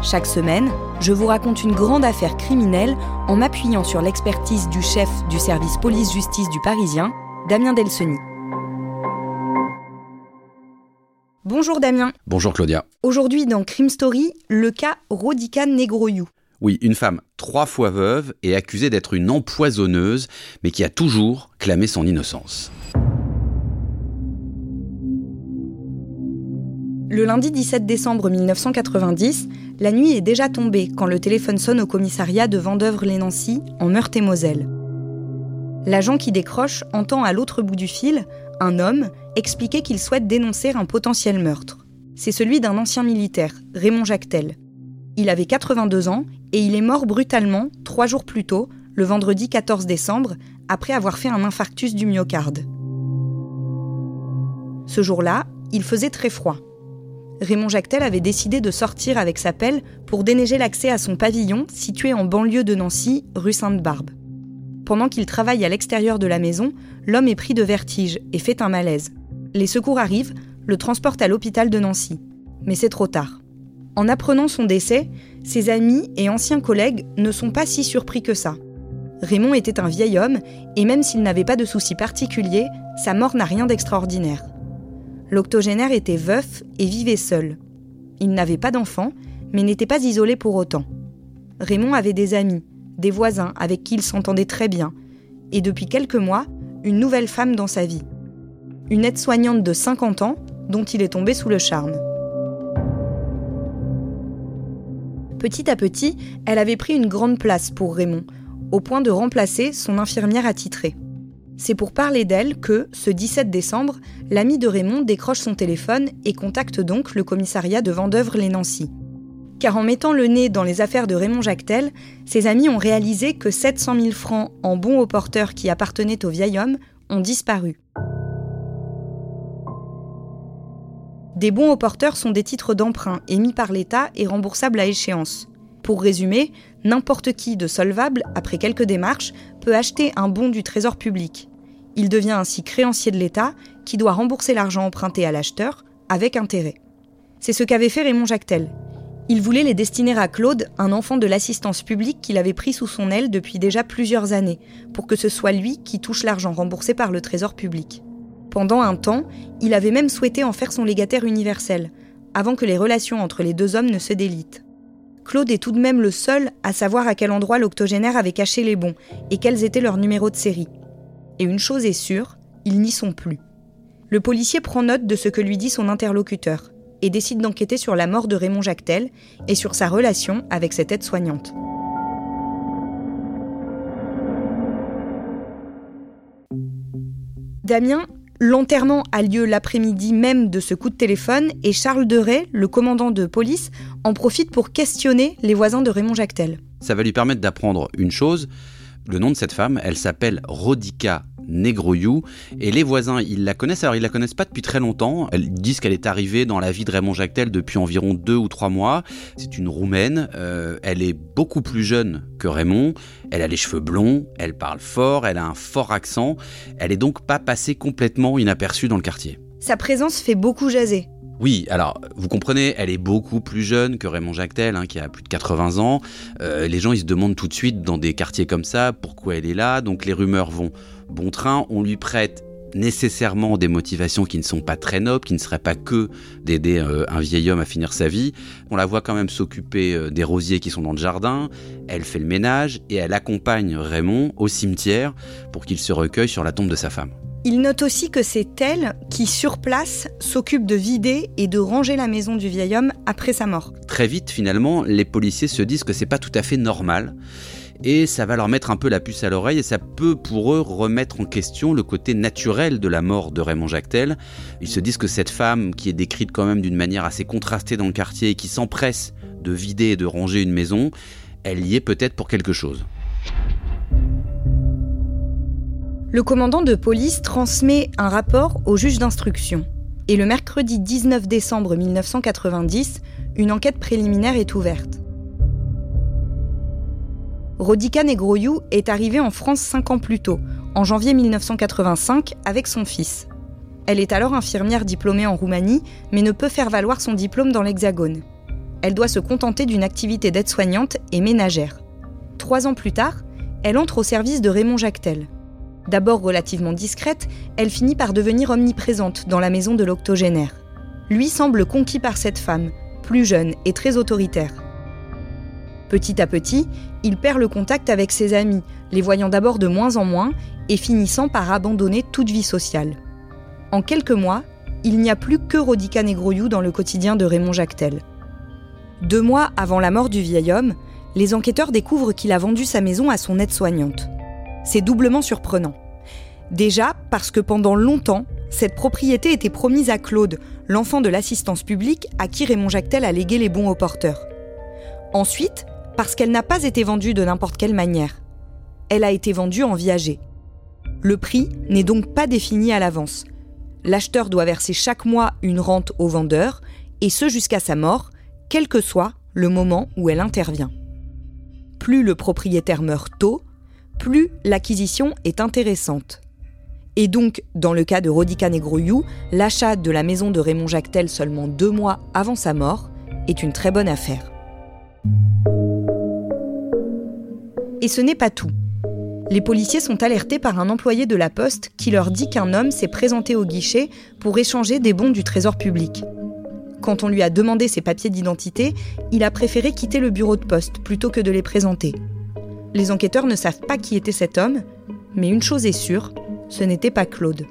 Chaque semaine, je vous raconte une grande affaire criminelle en m'appuyant sur l'expertise du chef du service police-justice du Parisien, Damien Delseny. Bonjour Damien. Bonjour Claudia. Aujourd'hui dans Crime Story, le cas Rodica Negroyou. Oui, une femme trois fois veuve et accusée d'être une empoisonneuse, mais qui a toujours clamé son innocence. Le lundi 17 décembre 1990, la nuit est déjà tombée quand le téléphone sonne au commissariat de Vendœuvre-les-Nancy, en Meurthe-et-Moselle. L'agent qui décroche entend à l'autre bout du fil un homme expliquer qu'il souhaite dénoncer un potentiel meurtre. C'est celui d'un ancien militaire, Raymond Jactel. Il avait 82 ans et il est mort brutalement trois jours plus tôt, le vendredi 14 décembre, après avoir fait un infarctus du myocarde. Ce jour-là, il faisait très froid. Raymond Jactel avait décidé de sortir avec sa pelle pour déneiger l'accès à son pavillon situé en banlieue de Nancy, rue Sainte-Barbe. Pendant qu'il travaille à l'extérieur de la maison, l'homme est pris de vertige et fait un malaise. Les secours arrivent, le transportent à l'hôpital de Nancy. Mais c'est trop tard. En apprenant son décès, ses amis et anciens collègues ne sont pas si surpris que ça. Raymond était un vieil homme, et même s'il n'avait pas de soucis particuliers, sa mort n'a rien d'extraordinaire. L'octogénaire était veuf et vivait seul. Il n'avait pas d'enfant, mais n'était pas isolé pour autant. Raymond avait des amis, des voisins avec qui il s'entendait très bien, et depuis quelques mois, une nouvelle femme dans sa vie. Une aide-soignante de 50 ans dont il est tombé sous le charme. Petit à petit, elle avait pris une grande place pour Raymond, au point de remplacer son infirmière attitrée. C'est pour parler d'elle que, ce 17 décembre, l'ami de Raymond décroche son téléphone et contacte donc le commissariat de Vendœuvre-les-Nancy. Car en mettant le nez dans les affaires de Raymond Jactel, ses amis ont réalisé que 700 000 francs en bons au porteur qui appartenaient au vieil homme ont disparu. Des bons au porteur sont des titres d'emprunt émis par l'État et remboursables à échéance. Pour résumer, n'importe qui de solvable, après quelques démarches, peut acheter un bon du Trésor public. Il devient ainsi créancier de l'État qui doit rembourser l'argent emprunté à l'acheteur avec intérêt. C'est ce qu'avait fait Raymond Jactel. Il voulait les destiner à Claude, un enfant de l'assistance publique qu'il avait pris sous son aile depuis déjà plusieurs années, pour que ce soit lui qui touche l'argent remboursé par le Trésor public. Pendant un temps, il avait même souhaité en faire son légataire universel, avant que les relations entre les deux hommes ne se délitent. Claude est tout de même le seul à savoir à quel endroit l'octogénaire avait caché les bons et quels étaient leurs numéros de série. Et une chose est sûre, ils n'y sont plus. Le policier prend note de ce que lui dit son interlocuteur et décide d'enquêter sur la mort de Raymond Jactel et sur sa relation avec cette aide-soignante. Damien, l'enterrement a lieu l'après-midi même de ce coup de téléphone et Charles Deray, le commandant de police, en profite pour questionner les voisins de Raymond Jactel. Ça va lui permettre d'apprendre une chose. Le nom de cette femme, elle s'appelle Rodica Negroyou. Et les voisins, ils la connaissent. Alors, ils la connaissent pas depuis très longtemps. Ils disent qu'elle est arrivée dans la vie de Raymond Jactel depuis environ deux ou trois mois. C'est une roumaine. euh, elle est beaucoup plus jeune que Raymond. Elle a les cheveux blonds. Elle parle fort. Elle a un fort accent. Elle est donc pas passée complètement inaperçue dans le quartier. Sa présence fait beaucoup jaser. Oui, alors vous comprenez, elle est beaucoup plus jeune que Raymond Jactel, hein, qui a plus de 80 ans. Euh, les gens, ils se demandent tout de suite dans des quartiers comme ça pourquoi elle est là. Donc les rumeurs vont bon train. On lui prête nécessairement des motivations qui ne sont pas très nobles, qui ne seraient pas que d'aider euh, un vieil homme à finir sa vie. On la voit quand même s'occuper euh, des rosiers qui sont dans le jardin, elle fait le ménage et elle accompagne Raymond au cimetière pour qu'il se recueille sur la tombe de sa femme. Il note aussi que c'est elle qui, sur place, s'occupe de vider et de ranger la maison du vieil homme après sa mort. Très vite, finalement, les policiers se disent que c'est pas tout à fait normal et ça va leur mettre un peu la puce à l'oreille et ça peut pour eux remettre en question le côté naturel de la mort de Raymond Jactel. Ils se disent que cette femme, qui est décrite quand même d'une manière assez contrastée dans le quartier et qui s'empresse de vider et de ranger une maison, elle y est peut-être pour quelque chose. Le commandant de police transmet un rapport au juge d'instruction. Et le mercredi 19 décembre 1990, une enquête préliminaire est ouverte. Rodika Negroyou est arrivée en France cinq ans plus tôt, en janvier 1985, avec son fils. Elle est alors infirmière diplômée en Roumanie, mais ne peut faire valoir son diplôme dans l'Hexagone. Elle doit se contenter d'une activité d'aide-soignante et ménagère. Trois ans plus tard, elle entre au service de Raymond Jactel. D'abord relativement discrète, elle finit par devenir omniprésente dans la maison de l'octogénaire. Lui semble conquis par cette femme, plus jeune et très autoritaire. Petit à petit, il perd le contact avec ses amis, les voyant d'abord de moins en moins et finissant par abandonner toute vie sociale. En quelques mois, il n'y a plus que Rodica Negroyou dans le quotidien de Raymond Jactel. Deux mois avant la mort du vieil homme, les enquêteurs découvrent qu'il a vendu sa maison à son aide-soignante. C'est doublement surprenant. Déjà parce que pendant longtemps, cette propriété était promise à Claude, l'enfant de l'assistance publique à qui Raymond Jactel a légué les bons au porteur. Ensuite, parce qu'elle n'a pas été vendue de n'importe quelle manière. Elle a été vendue en viager. Le prix n'est donc pas défini à l'avance. L'acheteur doit verser chaque mois une rente au vendeur, et ce jusqu'à sa mort, quel que soit le moment où elle intervient. Plus le propriétaire meurt tôt, plus l'acquisition est intéressante. Et donc, dans le cas de Rodica Negroyou, l'achat de la maison de Raymond Jactel seulement deux mois avant sa mort est une très bonne affaire. Et ce n'est pas tout. Les policiers sont alertés par un employé de la poste qui leur dit qu'un homme s'est présenté au guichet pour échanger des bons du trésor public. Quand on lui a demandé ses papiers d'identité, il a préféré quitter le bureau de poste plutôt que de les présenter. Les enquêteurs ne savent pas qui était cet homme, mais une chose est sûre, ce n'était pas Claude.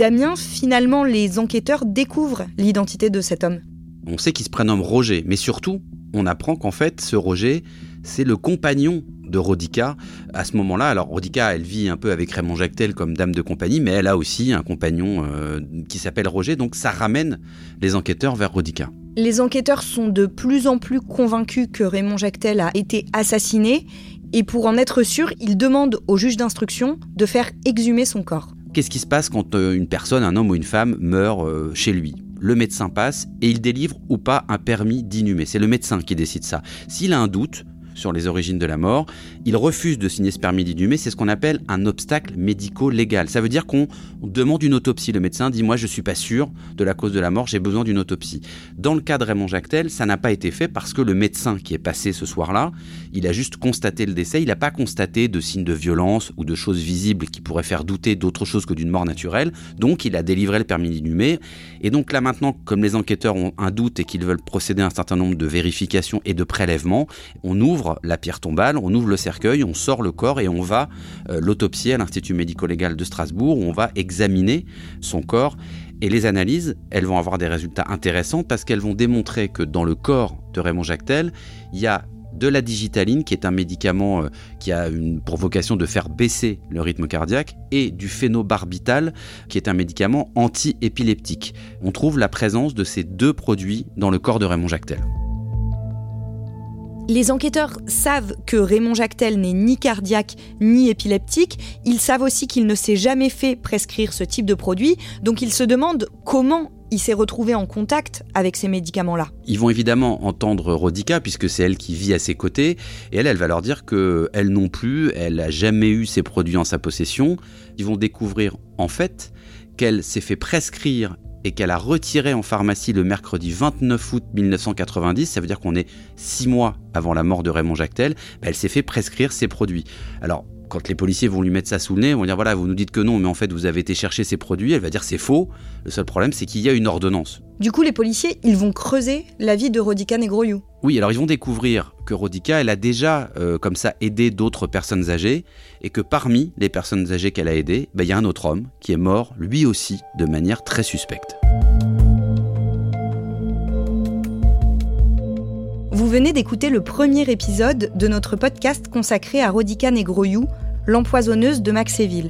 Damien, finalement, les enquêteurs découvrent l'identité de cet homme. On sait qu'il se prénomme Roger, mais surtout, on apprend qu'en fait, ce Roger, c'est le compagnon de Rodica à ce moment-là. Alors Rodica, elle vit un peu avec Raymond Jactel comme dame de compagnie, mais elle a aussi un compagnon euh, qui s'appelle Roger, donc ça ramène les enquêteurs vers Rodica. Les enquêteurs sont de plus en plus convaincus que Raymond Jactel a été assassiné, et pour en être sûr, ils demandent au juge d'instruction de faire exhumer son corps. Qu'est-ce qui se passe quand euh, une personne, un homme ou une femme, meurt euh, chez lui? Le médecin passe et il délivre ou pas un permis d'inhumer. C'est le médecin qui décide ça. S'il a un doute, sur les origines de la mort. Il refuse de signer ce permis d'inhumer, c'est ce qu'on appelle un obstacle médico-légal. Ça veut dire qu'on demande une autopsie. Le médecin dit Moi, je suis pas sûr de la cause de la mort, j'ai besoin d'une autopsie. Dans le cas de Raymond Jactel, ça n'a pas été fait parce que le médecin qui est passé ce soir-là, il a juste constaté le décès, il n'a pas constaté de signes de violence ou de choses visibles qui pourraient faire douter d'autre chose que d'une mort naturelle. Donc, il a délivré le permis d'inhumer. Et donc là maintenant, comme les enquêteurs ont un doute et qu'ils veulent procéder à un certain nombre de vérifications et de prélèvements, on ouvre la pierre tombale, on ouvre le cercueil, on sort le corps et on va euh, l'autopsier à l'Institut médico-légal de Strasbourg où on va examiner son corps. Et les analyses, elles vont avoir des résultats intéressants parce qu'elles vont démontrer que dans le corps de Raymond Jactel, il y a de la digitaline, qui est un médicament euh, qui a une, pour vocation de faire baisser le rythme cardiaque, et du phénobarbital, qui est un médicament anti-épileptique. On trouve la présence de ces deux produits dans le corps de Raymond Jactel. Les enquêteurs savent que Raymond Jactel n'est ni cardiaque ni épileptique. Ils savent aussi qu'il ne s'est jamais fait prescrire ce type de produit. Donc ils se demandent comment il s'est retrouvé en contact avec ces médicaments-là. Ils vont évidemment entendre Rodica, puisque c'est elle qui vit à ses côtés, et elle, elle va leur dire que elle non plus, elle n'a jamais eu ces produits en sa possession. Ils vont découvrir en fait qu'elle s'est fait prescrire et qu'elle a retiré en pharmacie le mercredi 29 août 1990, ça veut dire qu'on est six mois avant la mort de Raymond Jactel, bah, elle s'est fait prescrire ces produits. Alors, quand les policiers vont lui mettre ça sous le nez, ils vont dire voilà, vous nous dites que non, mais en fait vous avez été chercher ces produits, elle va dire c'est faux. Le seul problème c'est qu'il y a une ordonnance. Du coup, les policiers, ils vont creuser la vie de Rodica Negroyou. Oui, alors ils vont découvrir que Rodica, elle a déjà euh, comme ça aidé d'autres personnes âgées et que parmi les personnes âgées qu'elle a aidées, bah, il y a un autre homme qui est mort lui aussi de manière très suspecte. Vous venez d'écouter le premier épisode de notre podcast consacré à Rodica Negroyou, l'empoisonneuse de Maxéville.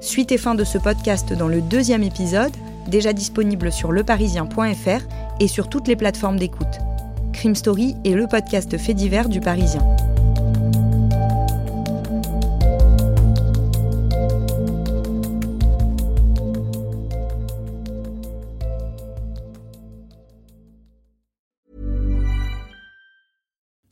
Suite et fin de ce podcast dans le deuxième épisode, déjà disponible sur leparisien.fr et sur toutes les plateformes d'écoute. Crime Story est le podcast fait divers du Parisien.